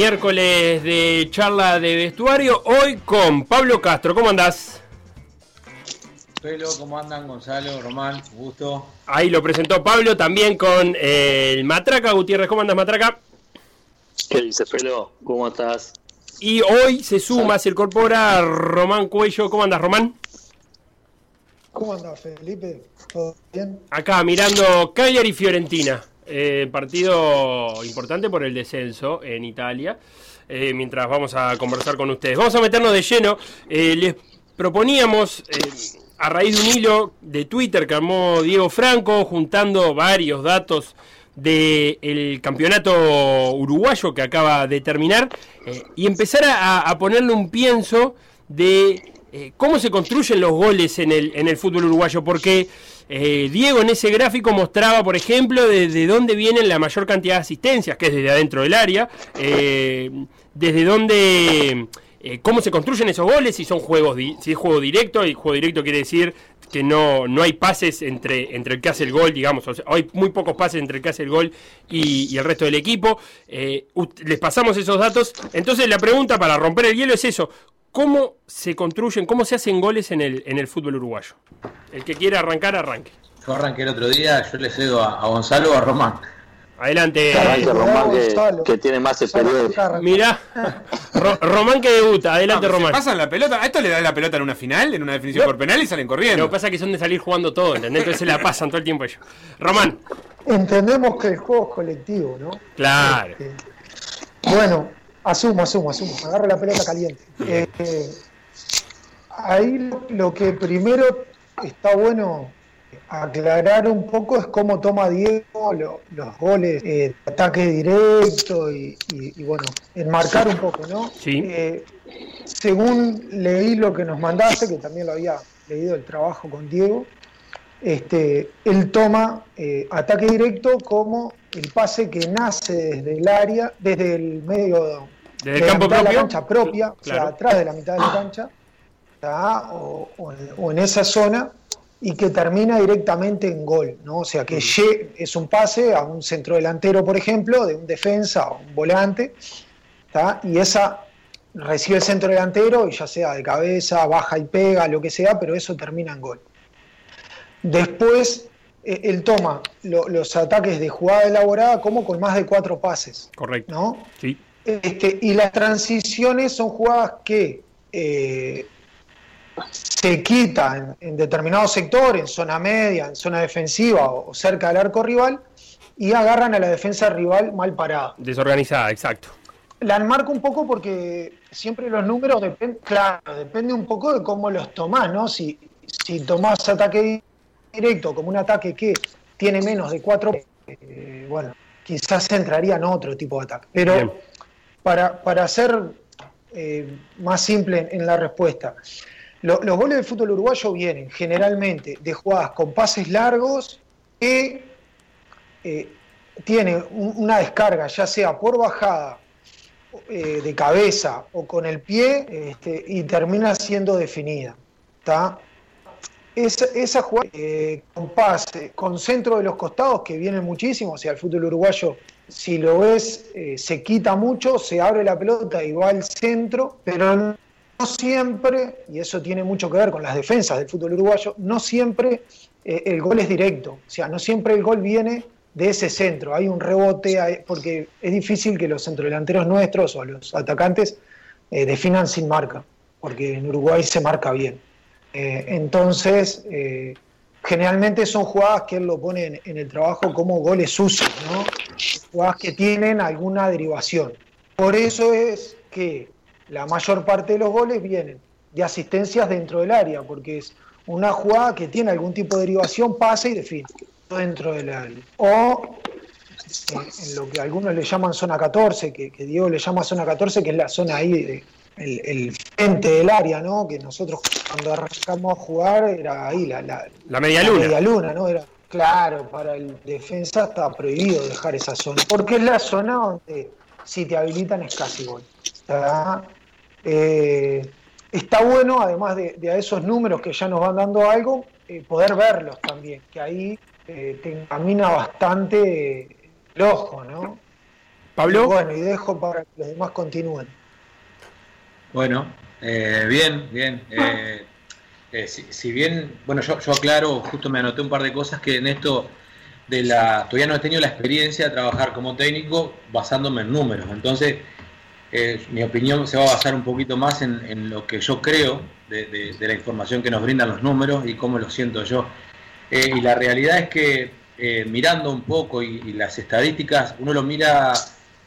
Miércoles de charla de vestuario, hoy con Pablo Castro. ¿Cómo andás? Pelo, ¿cómo andan? Gonzalo, Román, gusto. Ahí lo presentó Pablo también con el Matraca Gutiérrez. ¿Cómo andas, Matraca? ¿Qué dice, Pelo? ¿Cómo estás? Y hoy se suma, se incorpora Román Cuello. ¿Cómo andas, Román? ¿Cómo andas, Felipe? ¿Todo bien? Acá mirando Cagliari y Fiorentina. Eh, partido importante por el descenso en Italia. Eh, mientras vamos a conversar con ustedes. Vamos a meternos de lleno. Eh, les proponíamos, a raíz de un hilo de Twitter que armó Diego Franco, juntando varios datos del campeonato uruguayo que acaba de terminar, y empezar a, ponerle un pienso de cómo se construyen los goles en el, fútbol uruguayo, porque eh, Diego en ese gráfico mostraba, por ejemplo, desde dónde vienen la mayor cantidad de asistencias, que es desde adentro del área, eh, desde dónde, eh, cómo se construyen esos goles, si son juegos, si es juego directo, y juego directo quiere decir que no, no hay pases entre, entre el que hace el gol, digamos, hay muy pocos pases entre el que hace el gol y, el resto del equipo. les pasamos esos datos. Entonces la pregunta para romper el hielo es eso, ¿Cómo se construyen, cómo se hacen goles en el, en el fútbol uruguayo? El que quiera arrancar, arranque. Yo arranqué el otro día, yo le cedo a, Gonzalo o a Román. Adelante. Román que, tiene más experiencia. Mira, Román que debuta. Adelante, Román. pasan la pelota. A esto le dan la pelota en una final, en una definición por penal y salen corriendo. Lo que pasa es que son de salir jugando todo, ¿entendés? Entonces se la pasan todo el tiempo ellos. Román. Entendemos que el juego es colectivo, ¿no? Claro. Este, bueno, Asumo, asumo, asumo. Agarro la pelota caliente. Eh, ahí lo que primero está bueno aclarar un poco es cómo toma Diego los goles, eh, ataque directo y, bueno, enmarcar un poco, ¿no? Sí. Eh, según leí lo que nos mandaste, que también lo había leído el trabajo con Diego, este, él toma eh, ataque directo como el pase que nace desde el área, desde el medio desde el campo de la cancha propia, o sea, atrás de la mitad de la cancha, o, en, esa zona, y que termina directamente en gol, ¿no? O sea, que es un pase a un centro delantero, por ejemplo, de un defensa o un volante, y esa recibe el centro delantero, y ya sea de cabeza, baja y pega, lo que sea, pero eso termina en gol. Después, él toma los ataques de jugada elaborada como con más de cuatro pases. Correcto. ¿no? Sí. Este, y las transiciones son jugadas que eh, se quitan en, determinado sector, en zona media, en zona defensiva o, cerca del arco rival, y agarran a la defensa rival mal parada. Desorganizada, exacto. La enmarco un poco porque siempre los números dependen, claro, depende un poco de cómo los tomás, ¿no? Si, si tomás ataque directo como un ataque que tiene menos de cuatro, eh, bueno, quizás entraría en otro tipo de ataque. Pero para, para ser eh, más simple en, la respuesta, los goles del fútbol uruguayo vienen generalmente de jugadas con pases largos que eh, tienen una descarga, ya sea por bajada eh, de cabeza o con el pie, este, y termina siendo definida. Esa, esa jugada con pase, con centro de los costados, que vienen muchísimo, o sea, el fútbol uruguayo si lo ves, eh, se quita mucho, se abre la pelota y va al centro, pero no siempre, y eso tiene mucho que ver con las defensas del fútbol uruguayo, no siempre eh, el gol es directo, o sea, no siempre el gol viene de ese centro, hay un rebote, porque es difícil que los centrodelanteros nuestros o los atacantes eh, definan sin marca, porque en Uruguay se marca bien. Entonces, generalmente son jugadas que él lo pone en, el trabajo como goles sucios, ¿no? jugadas que tienen alguna derivación. Por eso es que la mayor parte de los goles vienen de asistencias dentro del área, porque es una jugada que tiene algún tipo de derivación, pasa y define dentro del área. O en, lo que algunos le llaman zona 14, que, Diego le llama zona 14, que es la zona ahí, el, frente del área, ¿no? Que nosotros cuando arrancamos a jugar era ahí, la, la, media luna. media luna, ¿no? Era, claro, para el defensa está prohibido dejar esa zona, porque es la zona donde si te habilitan es casi gol. Está, eh, está bueno, además de, esos números que ya nos van dando algo, eh, poder verlos también, que ahí eh, te encamina bastante el ojo, ¿no? Pablo. bueno, y dejo para que los demás continúen. Bueno, eh, bien, bien. Eh, eh, si, bien, bueno, yo, yo aclaro, justo me anoté un par de cosas que en esto de la, todavía no he tenido la experiencia de trabajar como técnico basándome en números. Entonces, mi opinión se va a basar un poquito más en, lo que yo creo de, la información que nos brindan los números y cómo lo siento yo. y la realidad es que mirando un poco y, las estadísticas, uno lo mira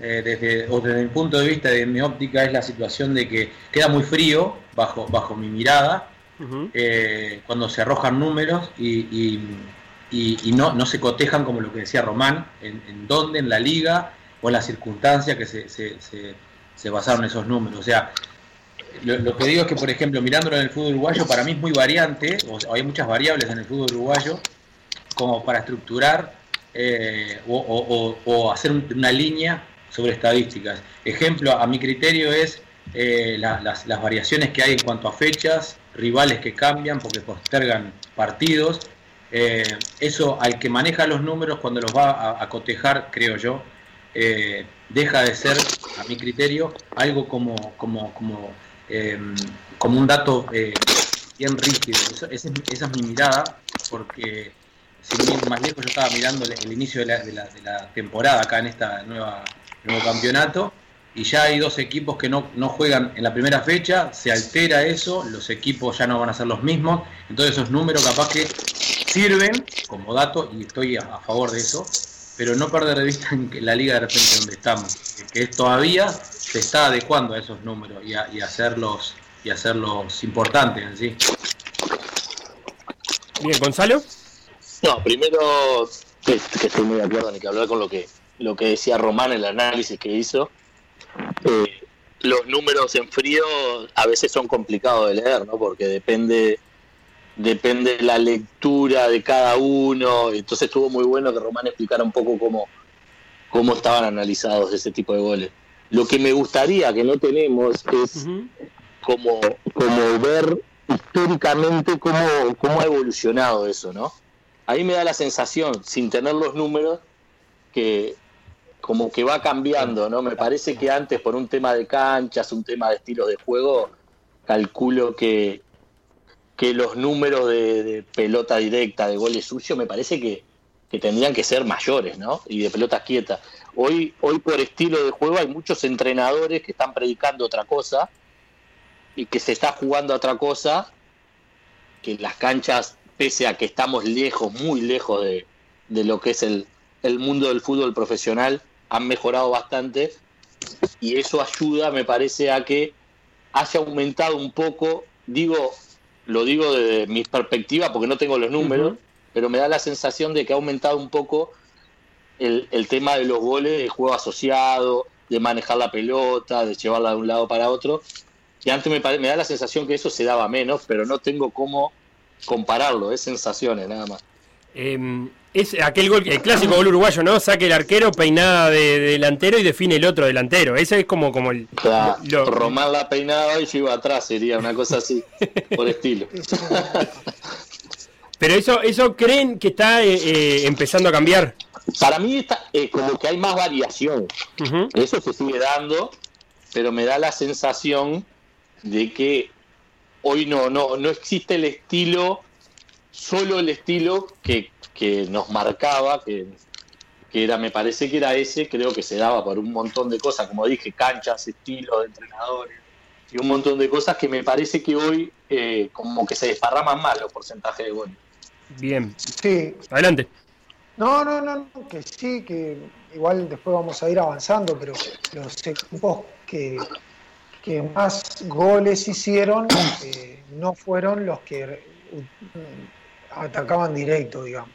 eh, desde, o desde mi punto de vista, de mi óptica, es la situación de que queda muy frío bajo, bajo mi mirada eh, cuando se arrojan números y, no, no se cotejan como lo que decía Román, en, dónde, en la liga o en las circunstancias que se, se, basaron esos números. O sea, lo, que digo es que, por ejemplo, mirándolo en el fútbol uruguayo, para mí es muy variante, o, hay muchas variables en el fútbol uruguayo, como para estructurar eh, o, hacer una línea sobre estadísticas. Ejemplo, a mi criterio es eh, las, variaciones que hay en cuanto a fechas, rivales que cambian porque postergan partidos. Eh, eso al que maneja los números cuando los va a, cotejar, creo yo, eh, deja de ser, a mi criterio, algo como, como, como, como un dato bien rígido. esa, es, mi mirada, porque si más lejos yo estaba mirando el, inicio de la temporada acá en esta nueva nuevo campeonato y ya hay dos equipos que no, no, juegan en la primera fecha, se altera eso, los equipos ya no van a ser los mismos, entonces esos números capaz que sirven como dato y estoy a, favor de eso, pero no perder de vista en la liga de repente donde estamos, que todavía se está adecuando a esos números y, a, y hacerlos y hacerlos importantes en sí. Bien, Gonzalo. No, primero que, que estoy muy de acuerdo en que hablar con lo que lo que decía Román, el análisis que hizo. Eh, los números en frío a veces son complicados de leer, ¿no? Porque depende depende de la lectura de cada uno. Entonces estuvo muy bueno que Román explicara un poco cómo, cómo estaban analizados ese tipo de goles. Lo que me gustaría que no tenemos es como, como ver históricamente cómo, cómo ha evolucionado eso, ¿no? Ahí me da la sensación, sin tener los números, que como que va cambiando, ¿no? Me parece que antes por un tema de canchas, un tema de estilos de juego, calculo que, que los números de, pelota directa, de goles sucios, me parece que, que, tendrían que ser mayores, ¿no? Y de pelotas quietas. Hoy, hoy por estilo de juego hay muchos entrenadores que están predicando otra cosa y que se está jugando otra cosa, que las canchas, pese a que estamos lejos, muy lejos de, de lo que es el, el mundo del fútbol profesional, han mejorado bastante y eso ayuda, me parece, a que haya aumentado un poco, digo, lo digo desde mi perspectiva porque no tengo los números, pero me da la sensación de que ha aumentado un poco el, tema de los goles, de juego asociado, de manejar la pelota, de llevarla de un lado para otro. Y antes me, me da la sensación que eso se daba menos, pero no tengo cómo compararlo, es sensaciones nada más. Em, es aquel gol, el clásico gol uruguayo, ¿no? Saque el arquero, peinada de, delantero y define el otro delantero. Ese es como, como el. Román la peinada y yo iba atrás, sería una cosa así, por estilo. Pero eso, eso creen que está eh, eh, empezando a cambiar. Para mí está eh, como que hay más variación. Eso se sigue dando, pero me da la sensación de que hoy no, no, no existe el estilo, solo el estilo que que nos marcaba, que, era, me parece que era ese, creo que se daba por un montón de cosas, como dije, canchas, estilos de entrenadores y un montón de cosas que me parece que hoy eh, como que se desparraman mal los porcentajes de goles. Bien. Sí. Adelante. No, no, no, que sí, que igual después vamos a ir avanzando, pero los equipos que, que más goles hicieron eh, no fueron los que atacaban directo, digamos.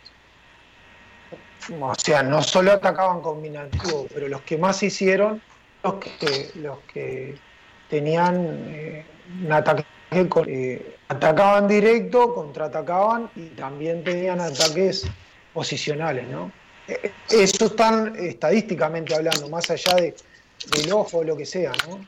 O sea, no solo atacaban combinativo, pero los que más hicieron, los que, los que tenían eh, un ataque, eh, atacaban directo, contraatacaban y también tenían ataques posicionales, ¿no? Eh, Eso están estadísticamente hablando, más allá de, del ojo o lo que sea, ¿no?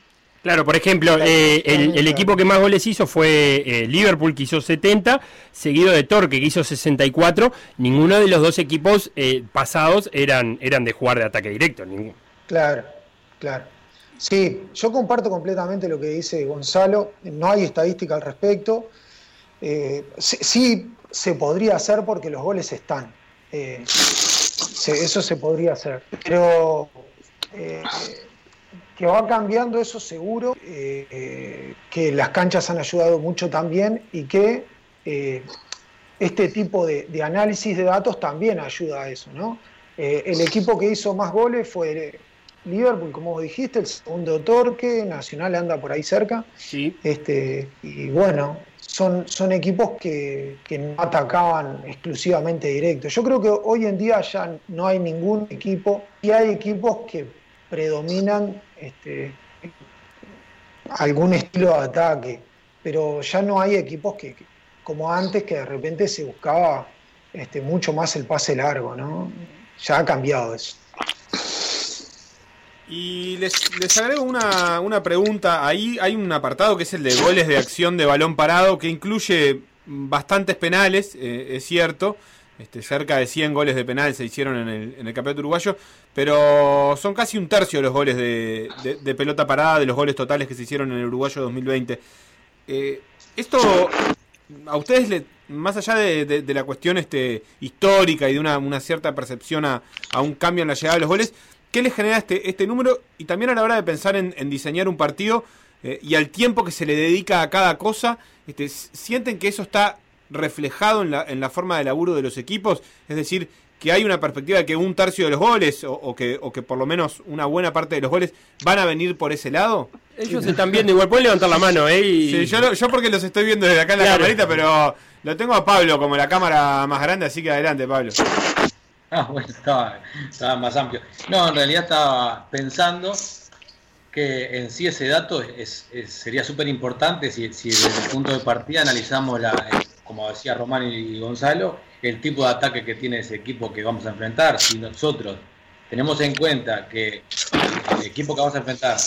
Claro, por ejemplo, eh, el, el equipo que más goles hizo fue eh, Liverpool, que hizo 70, seguido de Torque, que hizo 64. Ninguno de los dos equipos eh, pasados eran, eran de jugar de ataque directo. Ninguno. Claro, claro. Sí, yo comparto completamente lo que dice Gonzalo. No hay estadística al respecto. Sí, sí se podría hacer porque los goles están. Se- eso se podría hacer. Pero que va cambiando eso seguro, eh, eh, que las canchas han ayudado mucho también y que eh, este tipo de, de análisis de datos también ayuda a eso, ¿no? El equipo que hizo más goles fue Liverpool, como vos dijiste, el segundo Torque, Nacional anda por ahí cerca, Sí. este, y bueno, son, son equipos que, que no atacaban exclusivamente directo. Yo creo que hoy en día ya no hay ningún equipo, y hay equipos que predominan este, algún estilo de ataque, pero ya no hay equipos que, como antes, que de repente se buscaba este, mucho más el pase largo, ¿no? Ya ha cambiado eso. Y les, les agrego una, una pregunta. Ahí hay un apartado que es el de goles de acción de balón parado, que incluye bastantes penales, eh, es cierto. Este, cerca de 100 goles de penal se hicieron en el, en el campeonato uruguayo, pero son casi un tercio de los goles de, de- pelota parada, de los goles totales que se hicieron en el uruguayo 2020. Eh, esto, a ustedes, le- más allá de, de- la cuestión este, histórica y de una, una cierta percepción a, a un cambio en la llegada de los goles, ¿qué les genera este, este número? Y también a la hora de pensar en, diseñar un partido eh, y al tiempo que se le dedica a cada cosa, este, ¿sienten que eso está reflejado en la, en la forma de laburo de los equipos? Es decir, que hay una perspectiva de que un tercio de los goles, o, o que, o que por lo menos una buena parte de los goles, van a venir por ese lado. Ellos están viendo igual. Pueden levantar la mano, ¿eh? Y- Sí, yo, yo porque los estoy viendo desde acá en la Claro. camarita, pero lo tengo a Pablo como la cámara más grande, así que adelante, Pablo. Ah, bueno, estaba, estaba más amplio. No, en realidad estaba pensando que en sí ese dato es, es- sería súper importante si, si desde el punto de partida analizamos, la, como decía Román y Gonzalo, el tipo de ataque que tiene ese equipo que vamos a enfrentar. Si nosotros tenemos en cuenta que el equipo que vamos a enfrentar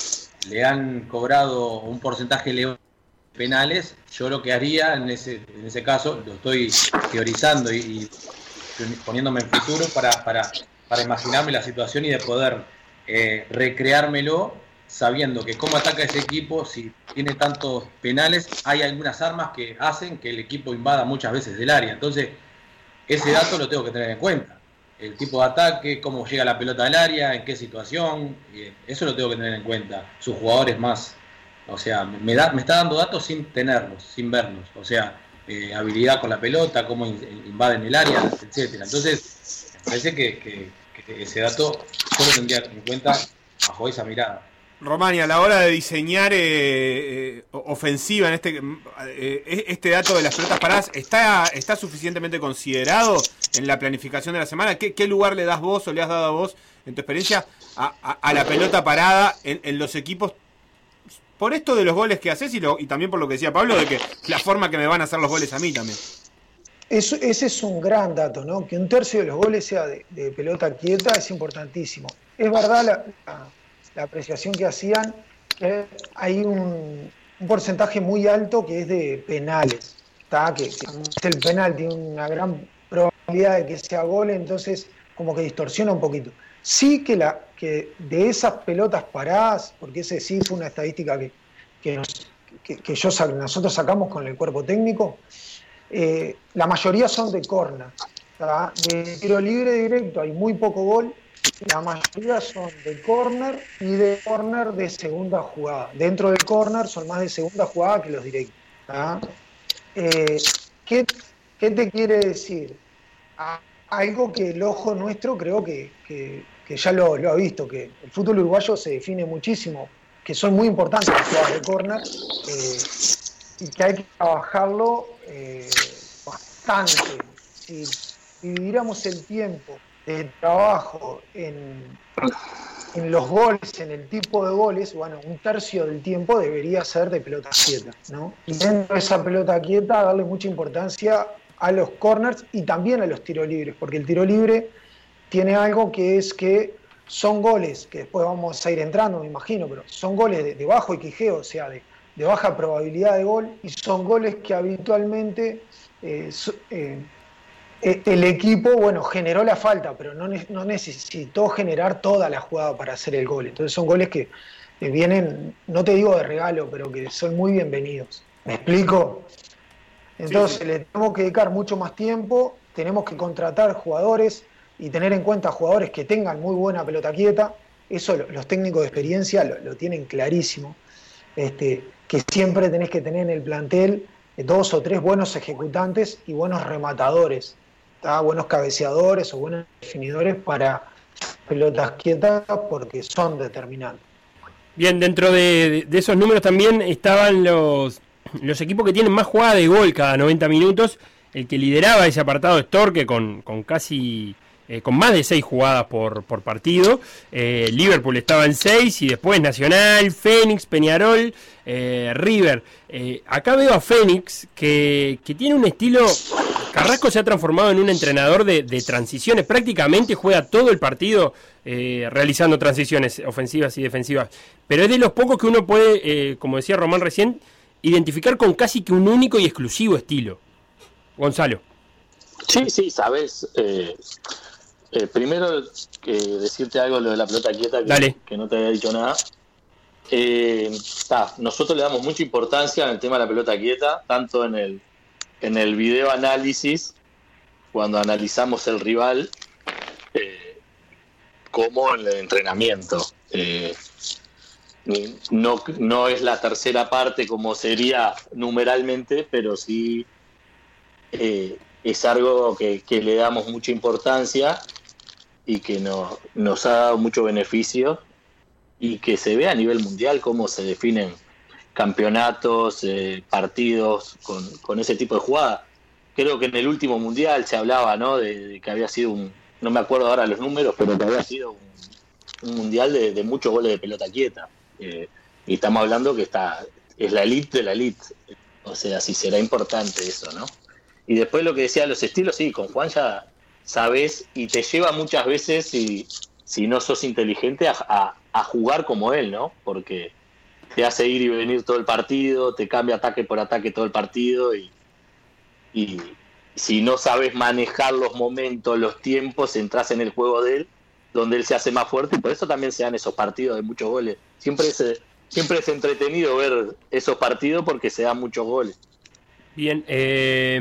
le han cobrado un porcentaje de penales, yo lo que haría en ese, en ese caso, lo estoy teorizando y, y poniéndome en futuro para, para, para imaginarme la situación y de poder eh, recreármelo sabiendo que cómo ataca ese equipo, si tiene tantos penales, hay algunas armas que hacen que el equipo invada muchas veces del área. Entonces, ese dato lo tengo que tener en cuenta. El tipo de ataque, cómo llega la pelota al área, en qué situación, eh, eso lo tengo que tener en cuenta. Sus jugadores más, o sea, me, da, me está dando datos sin tenerlos, sin verlos. O sea, eh, habilidad con la pelota, cómo in- invaden el área, etcétera. Entonces, me parece que, que- ese dato yo lo tendría en cuenta bajo esa mirada. Romani, a la hora de diseñar eh, eh, ofensiva en este eh, este dato de las pelotas paradas, ¿está, ¿está suficientemente considerado en la planificación de la semana? ¿Qué, lugar le das vos o le has dado a vos, en tu experiencia, a, la pelota parada en, los equipos? Por esto de los goles que haces y, también por lo que decía Pablo, de que la forma que me van a hacer los goles a mí también. Eso- ese es un gran dato, ¿no? Que un tercio de los goles sea de, pelota quieta es importantísimo. Es verdad la- la apreciación que hacían, que hay un, porcentaje muy alto que es de penales. Que, que el penal tiene una gran probabilidad de que sea gol, entonces como que distorsiona un poquito. Sí que, la, que de esas pelotas paradas, porque ese sí fue una estadística que, que, nos- que- yo, nosotros sacamos con el cuerpo técnico, eh, la mayoría son de corner. ¿tá? De tiro libre directo hay muy poco gol. La mayoría son de corner y de corner de segunda jugada. Dentro del corner son más de segunda jugada que los directos. ¿tá? Eh, ¿qué, te quiere decir? Algo que el ojo nuestro creo que, que- ya lo, lo ha visto, que el fútbol uruguayo se define muchísimo que son muy importantes las jugadas de corner eh, y que hay que trabajarlo eh, bastante. Si dividiéramos el tiempo de trabajo en, los goles, en el tipo de goles, bueno, un tercio del tiempo debería ser de pelota quieta, ¿no? Y dentro de esa pelota quieta darle mucha importancia a los corners y también a los tiros libres, porque el tiro libre tiene algo que es que son goles, que después vamos a ir entrando, me imagino, pero son goles de, bajo equijeo, o sea, de, baja probabilidad de gol, y son goles que habitualmente eh, eh, el equipo, bueno, generó la falta, pero no, no, necesitó generar toda la jugada para hacer el gol. Entonces son goles que vienen, no te digo de regalo, pero que son muy bienvenidos. ¿Me explico? Entonces le tenemos que dedicar mucho más tiempo, tenemos que contratar jugadores y tener en cuenta jugadores que tengan muy buena pelota quieta. Eso los técnicos de experiencia lo, tienen clarísimo. Este, que siempre tenés que tener en el plantel dos o tres buenos ejecutantes y buenos rematadores buenos cabeceadores o buenos definidores para pelotas quietas porque son determinantes. Bien, dentro de, esos números también estaban los, los equipos que tienen más jugada de gol cada 90 minutos. El que lideraba ese apartado es Torque con, con casi eh, con más de 6 jugadas por, por partido. Eh, Liverpool estaba en 6 y después Nacional, Fénix, Peñarol, eh, River. acá veo a Fénix que, que, tiene un estilo... Carrasco se ha transformado en un entrenador de, transiciones. Prácticamente juega todo el partido realizando transiciones ofensivas y defensivas. Pero es de los pocos que uno puede, como decía Román recién, identificar con casi que un único y exclusivo estilo. Gonzalo. Sí, sí, sabes. Primero, decirte algo lo de la pelota quieta, que, no te había dicho nada. Eh, nosotros le damos mucha importancia en el tema de la pelota quieta, tanto en el, en el video análisis, cuando analizamos el rival, eh, como en el entrenamiento. no, no es la tercera parte como sería numeralmente, pero sí es algo que, que, le damos mucha importancia y que nos, ha dado mucho beneficio y que se ve a nivel mundial cómo se definen campeonatos, eh, partidos con, ese tipo de jugada. Creo que en el último mundial se hablaba ¿no? de, que había sido un, no me acuerdo ahora los números, pero que había sido un, mundial de, muchos goles de pelota quieta. Eh, y estamos hablando que está es la elite de la elite. O sea, si será importante eso, ¿no? Y después lo que decía los estilos, sí, con Juan ya sabes y te lleva muchas veces, si, si no sos inteligente, a, jugar como él, ¿no? Porque te hace ir y venir todo el partido, te cambia ataque por ataque todo el partido y, y si no sabes manejar los momentos, los tiempos, entras en el juego de él, donde él se hace más fuerte y por eso también se dan esos partidos de muchos goles. Siempre es, siempre es entretenido ver esos partidos porque se dan muchos goles. Bien, eh,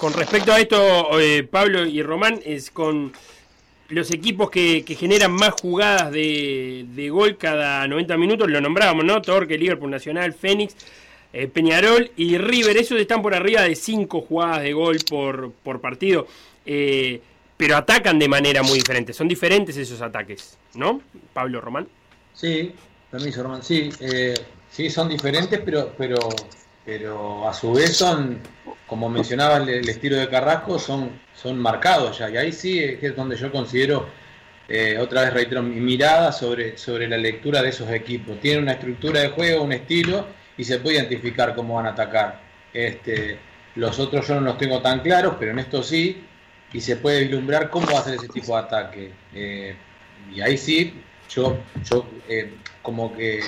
con respecto a esto, eh, Pablo y Román, es con los equipos que, generan más jugadas de, gol cada 90 minutos, lo nombrábamos, ¿no? Torque, Liverpool Nacional, Fénix, eh, Peñarol y River, esos están por arriba de 5 jugadas de gol por, partido, eh, pero atacan de manera muy diferente, son diferentes esos ataques, ¿no? Pablo, Román. Sí, permiso, Román, sí, sí, son diferentes, pero, pero, pero a su vez son como mencionaba el, estilo de Carrasco, son, son marcados ya. Y ahí sí es donde yo considero, eh, otra vez reitero, mi mirada sobre, sobre la lectura de esos equipos. Tienen una estructura de juego, un estilo, y se puede identificar cómo van a atacar. Este, los otros yo no los tengo tan claros, pero en esto sí, y se puede vislumbrar cómo va a ser ese tipo de ataque. Eh, y ahí sí, yo, yo eh, como que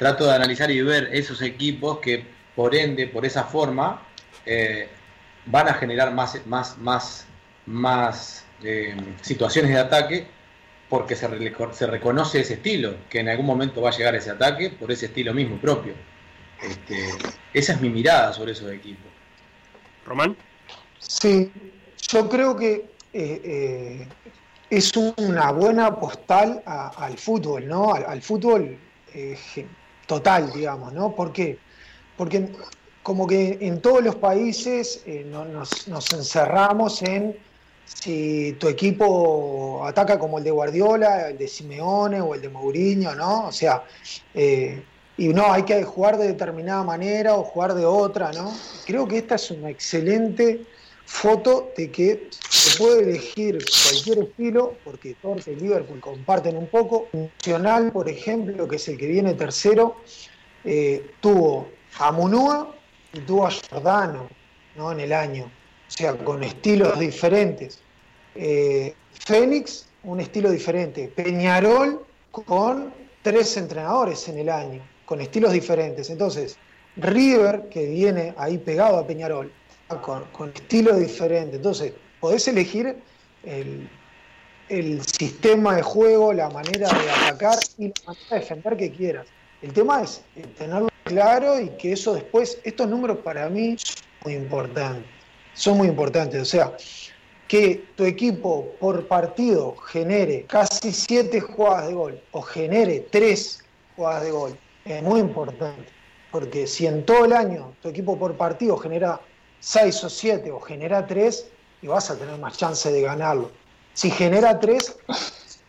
trato de analizar y ver esos equipos que por ende, por esa forma, eh, van a generar más, más, más, más eh, situaciones de ataque porque se, se, reconoce ese estilo, que en algún momento va a llegar ese ataque por ese estilo mismo propio. Este, esa es mi mirada sobre esos equipos. Román. Sí, yo creo que eh, es una buena postal al fútbol, ¿no? Al, fútbol total, digamos, ¿no? ¿Por qué? Porque como que en todos los países eh, nos, encerramos en si tu equipo ataca como el de Guardiola, el de Simeone o el de Mourinho, ¿no? O sea, eh, y no, hay que jugar de determinada manera o jugar de otra, ¿no? Creo que esta es una excelente foto de que se puede elegir cualquier estilo, porque Torque y Liverpool comparten un poco. Nacional, por ejemplo, que es el que viene tercero, eh, tuvo a Munúa y tuvo a Giordano ¿no? en el año, o sea, con estilos diferentes. Eh, Fénix, un estilo diferente. Peñarol con tres entrenadores en el año, con estilos diferentes. Entonces, River, que viene ahí pegado a Peñarol, con, con estilos diferentes. Entonces, podés elegir el, el sistema de juego, la manera de atacar y la manera de defender que quieras. El tema es tenerlo claro y que eso después, estos números para mí son muy importantes. Son muy importantes. O sea, que tu equipo por partido genere casi siete jugadas de gol o genere tres jugadas de gol es muy importante. Porque si en todo el año tu equipo por partido genera seis o siete o genera tres, y vas a tener más chance de ganarlo. Si genera tres,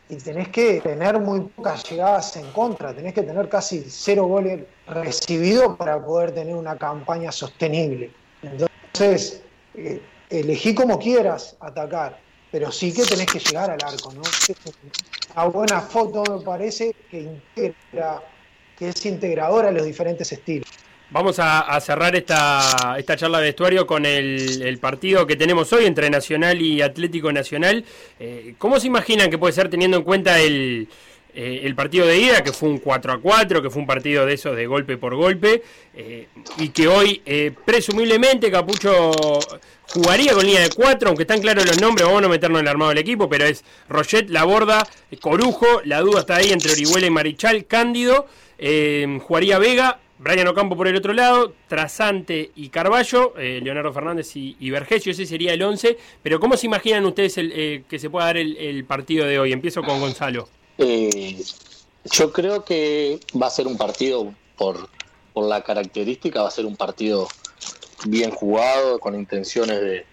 y tenés que tener muy pocas llegadas en contra, tenés que tener casi cero goles recibidos para poder tener una campaña sostenible. Entonces, eh, elegí como quieras atacar, pero sí que tenés que llegar al arco, ¿no? Una buena foto me parece que integra, que es integradora a los diferentes estilos. Vamos a, cerrar esta, esta charla de vestuario con el, partido que tenemos hoy entre Nacional y Atlético Nacional. Eh, ¿Cómo se imaginan que puede ser teniendo en cuenta el, eh, el partido de ida, que fue un 4 a 4, que fue un partido de esos de golpe por golpe, eh, y que hoy presumiblemente Capucho jugaría con línea de 4, aunque están claros los nombres, vamos a no meternos en el armado del equipo, pero es Roget, Laborda, Corujo, la duda está ahí entre Orihuela y Marichal, Cándido, jugaría Vega, Brian Ocampo por el otro lado, Trasante y Carballo, eh, Leonardo Fernández y, y, Vergesio, ese sería el 11. Pero ¿cómo se imaginan ustedes eh, que se pueda dar el, partido de hoy? Empiezo con Gonzalo. Eh, yo creo que va a ser un partido, por, la característica, va a ser un partido bien jugado, con intenciones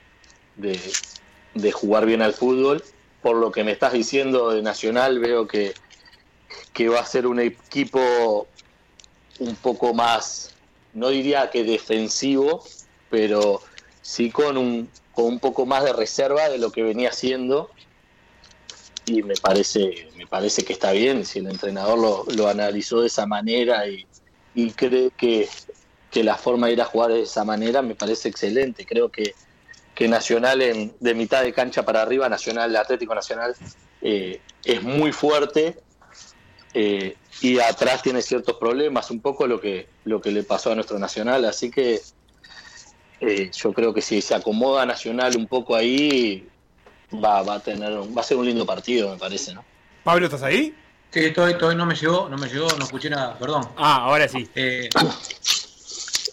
de, jugar bien al fútbol. Por lo que me estás diciendo de Nacional, veo que va a ser un equipo un poco más, no diría que defensivo, pero sí con un, con un poco más de reserva de lo que venía haciendo. Y me parece, me parece que está bien si el entrenador lo, lo analizó de esa manera y, y cree que, que, la forma de ir a jugar de esa manera me parece excelente. Creo que, que Nacional de mitad de cancha para arriba, Nacional, Atlético Nacional, eh, es muy fuerte. Eh, y atrás tiene ciertos problemas, un poco lo que, lo que le pasó a nuestro Nacional, así que eh, yo creo que si se acomoda Nacional un poco ahí, va, va a tener, va a ser un lindo partido, me parece, ¿no? Pablo, ¿estás ahí? Sí, estoy, estoy, no me llegó, no me llegó, no escuché nada, perdón. Ah, ahora sí. Eh,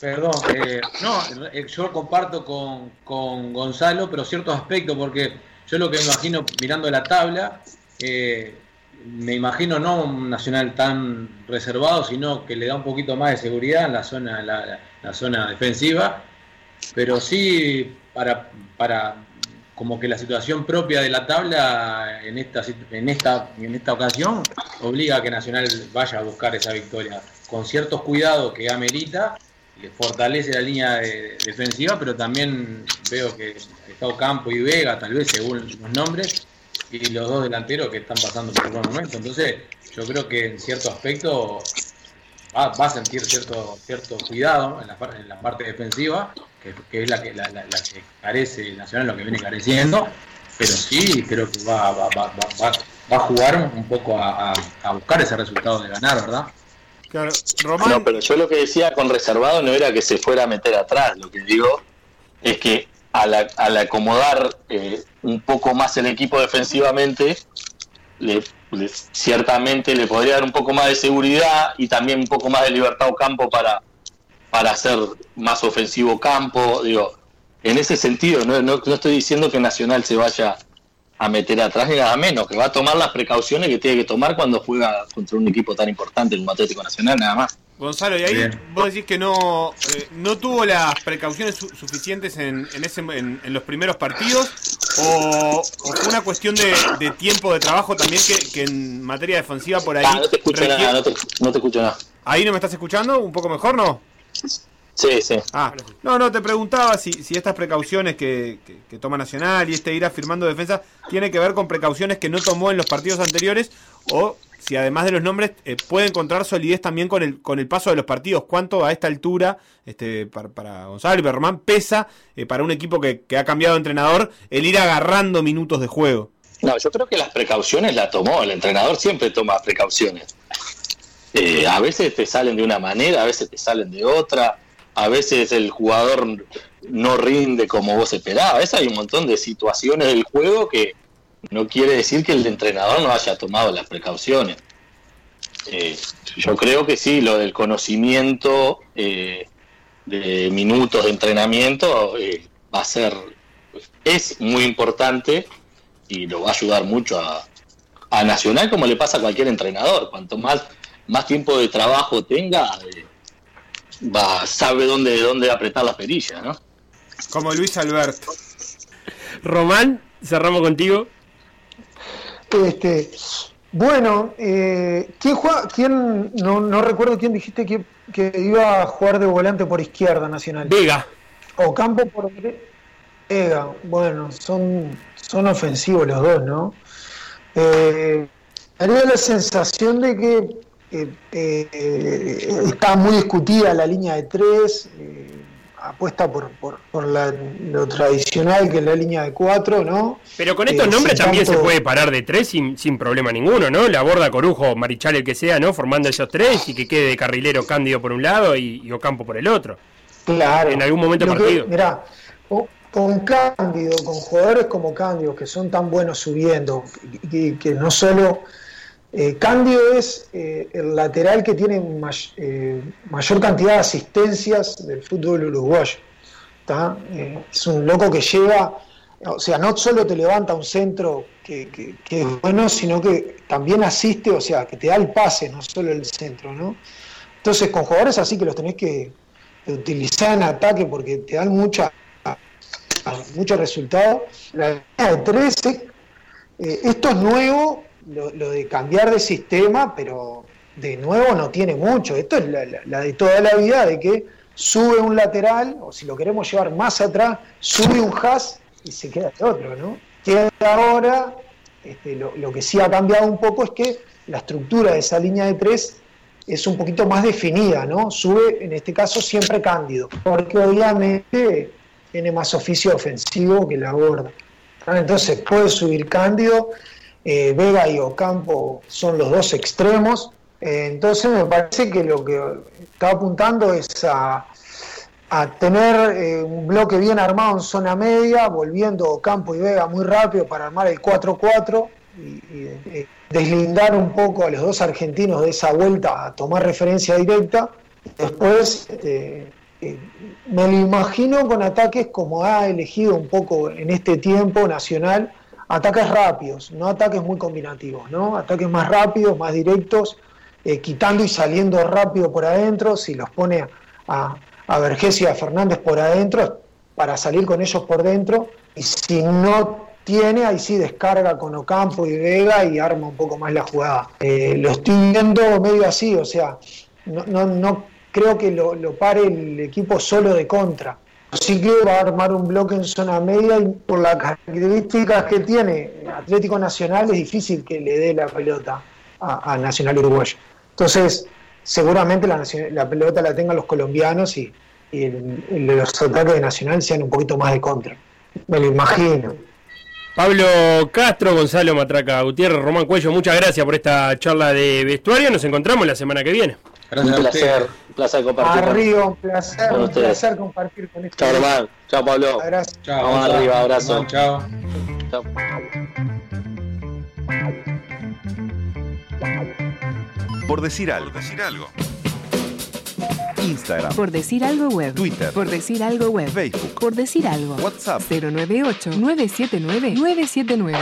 perdón, eh, no, yo comparto con, con Gonzalo, pero ciertos aspectos, porque yo lo que me imagino mirando la tabla, eh, me imagino no un Nacional tan reservado, sino que le da un poquito más de seguridad en la zona, la, zona defensiva, pero sí para, para como que la situación propia de la tabla en esta, en esta, en esta ocasión obliga a que Nacional vaya a buscar esa victoria con ciertos cuidados que amerita, le fortalece la línea defensiva, pero también veo que Estado Campo y Vega, tal vez según los nombres, y los dos delanteros que están pasando por un buen momento. Entonces, yo creo que en cierto aspecto va, a sentir cierto cierto cuidado en la, en la parte defensiva, que, es la que, la, que carece el Nacional, lo que viene careciendo, pero sí creo que va, va, va, va, va a jugar un poco a, a, buscar ese resultado de ganar, ¿verdad? Claro, Román... No, pero yo lo que decía con reservado no era que se fuera a meter atrás, lo que digo es que al, acomodar eh, un poco más el equipo defensivamente, le, ciertamente le podría dar un poco más de seguridad y también un poco más de libertad o campo para, para hacer más ofensivo campo. Digo, en ese sentido, no, no, no estoy diciendo que Nacional se vaya a meter atrás ni nada menos, que va a tomar las precauciones que tiene que tomar cuando juega contra un equipo tan importante como Atlético Nacional, nada más. Gonzalo, y ahí vos decís que no, eh, no tuvo las precauciones suficientes en, en, ese, en, los primeros partidos, o, o fue una cuestión de, de tiempo de trabajo también que, que en materia defensiva por ahí. Ah, no te escucho requiere- nada, no te, no te escucho nada. ¿Ahí no me estás escuchando? ¿Un poco mejor, no? Sí, sí. Ah, no, no, te preguntaba si, si estas precauciones que, que- que toma Nacional y este ir afirmando defensa tiene que ver con precauciones que no tomó en los partidos anteriores o si además de los nombres eh, puede encontrar solidez también con el, con el paso de los partidos. ¿Cuánto a esta altura, este, para, para Gonzalo y para Román, pesa eh, para un equipo que, que ha cambiado de entrenador el ir agarrando minutos de juego? No, yo creo que las precauciones las tomó. El entrenador siempre toma precauciones. Eh, a veces te salen de una manera, a veces te salen de otra. A veces el jugador no rinde como vos esperabas. hay un montón de situaciones del juego que no quiere decir que el entrenador no haya tomado las precauciones. Eh, yo creo que sí, lo del conocimiento eh, de minutos de entrenamiento eh, va a ser, es muy importante y lo va a ayudar mucho a, a Nacional como le pasa a cualquier entrenador. Cuanto más, más tiempo de trabajo tenga, eh, va, sabe dónde, dónde apretar las perillas, ¿no? Como Luis Alberto. Román, cerramos contigo. Este, bueno, eh, ¿quién juega? ¿Quién? No, no recuerdo quién dijiste que, que iba a jugar de volante por izquierda Nacional. Vega. O campo por Vega. Bueno, son, son ofensivos los dos, ¿no? Eh, daría la sensación de que eh, eh, está muy discutida la línea de tres, eh, apuesta por, por, por la- lo tradicional que es la línea de cuatro, ¿no? Pero con estos Eh, nombres también se puede parar de tres sin, sin problema ninguno, ¿no? La borda Corujo, Marichal, el que sea, ¿no? Formando esos tres y que quede de carrilero Cándido por un lado y, y Ocampo por el otro. Claro. En algún momento que- partido. mirá, con, con Cándido, con jugadores como Cándido, que son tan buenos subiendo, y que no solo. Eh, Cándido es eh, el lateral que tiene eh, mayor cantidad de asistencias del fútbol uruguayo. Eh, es un loco que lleva. O sea, no solo te levanta un centro que, es bueno, sino que también asiste, o sea, que te da el pase, no solo el centro, ¿no? Entonces, con jugadores así que los tenés que utilizar en ataque porque te dan mucha muchos resultados. La línea de 13, eh, esto es nuevo, lo, de cambiar de sistema, pero de nuevo no tiene mucho. Esto es la, de toda la vida, de que sube un lateral, o si lo queremos llevar más atrás, sube un has y se queda el otro, ¿no? Queda ahora, este, lo, lo que sí ha cambiado un poco es que la estructura de esa línea de tres es un poquito más definida, ¿no? Sube, en este caso, siempre Cándido, porque obviamente tiene más oficio ofensivo que la gorda. Ah, Entonces puede subir Cándido, eh, Vega y Ocampo son los dos extremos. Eh, entonces me parece que lo que está apuntando es a, tener eh, un bloque bien armado en zona media, volviendo Ocampo y Vega muy rápido para armar el 4-4 y, deslindar un poco a los dos argentinos de esa vuelta a tomar referencia directa. Después este, me lo imagino con ataques como ha elegido un poco en este tiempo Nacional, ataques rápidos, no ataques muy combinativos, ¿no? Ataques más rápidos, más directos, eh, quitando y saliendo rápido por adentro, si los pone a, a Vergés y a Fernández por adentro, para salir con ellos por dentro, y si no tiene, ahí sí descarga con Ocampo y Vega y arma un poco más la jugada. Eh, lo estoy viendo medio así, o sea, no, no, no creo que lo, lo pare el equipo solo de contra. Sí que va a armar un bloque en zona media y por las características que tiene Atlético Nacional es difícil que le dé la pelota a, Nacional Uruguayo. Entonces, seguramente la, la pelota la tengan los colombianos y, los ataques de Nacional sean un poquito más de contra. Me lo imagino. Pablo Castro, Gonzalo Matraca Gutiérrez, Román Cuello, muchas gracias por esta charla de vestuario. Nos encontramos la semana que viene. Gracias Un placer, ustedes. un placer compartir. con- Arriba, un placer, con un ustedes. placer compartir con este. Chao, hermano. Chao, Pablo. Gracias. Chao. Vamos arriba, abrazo. Chao. Chao. Por decir algo. Instagram, Por decir algo web. Twitter. Por decir algo web. Facebook, Por decir algo. WhatsApp. 098 979 979.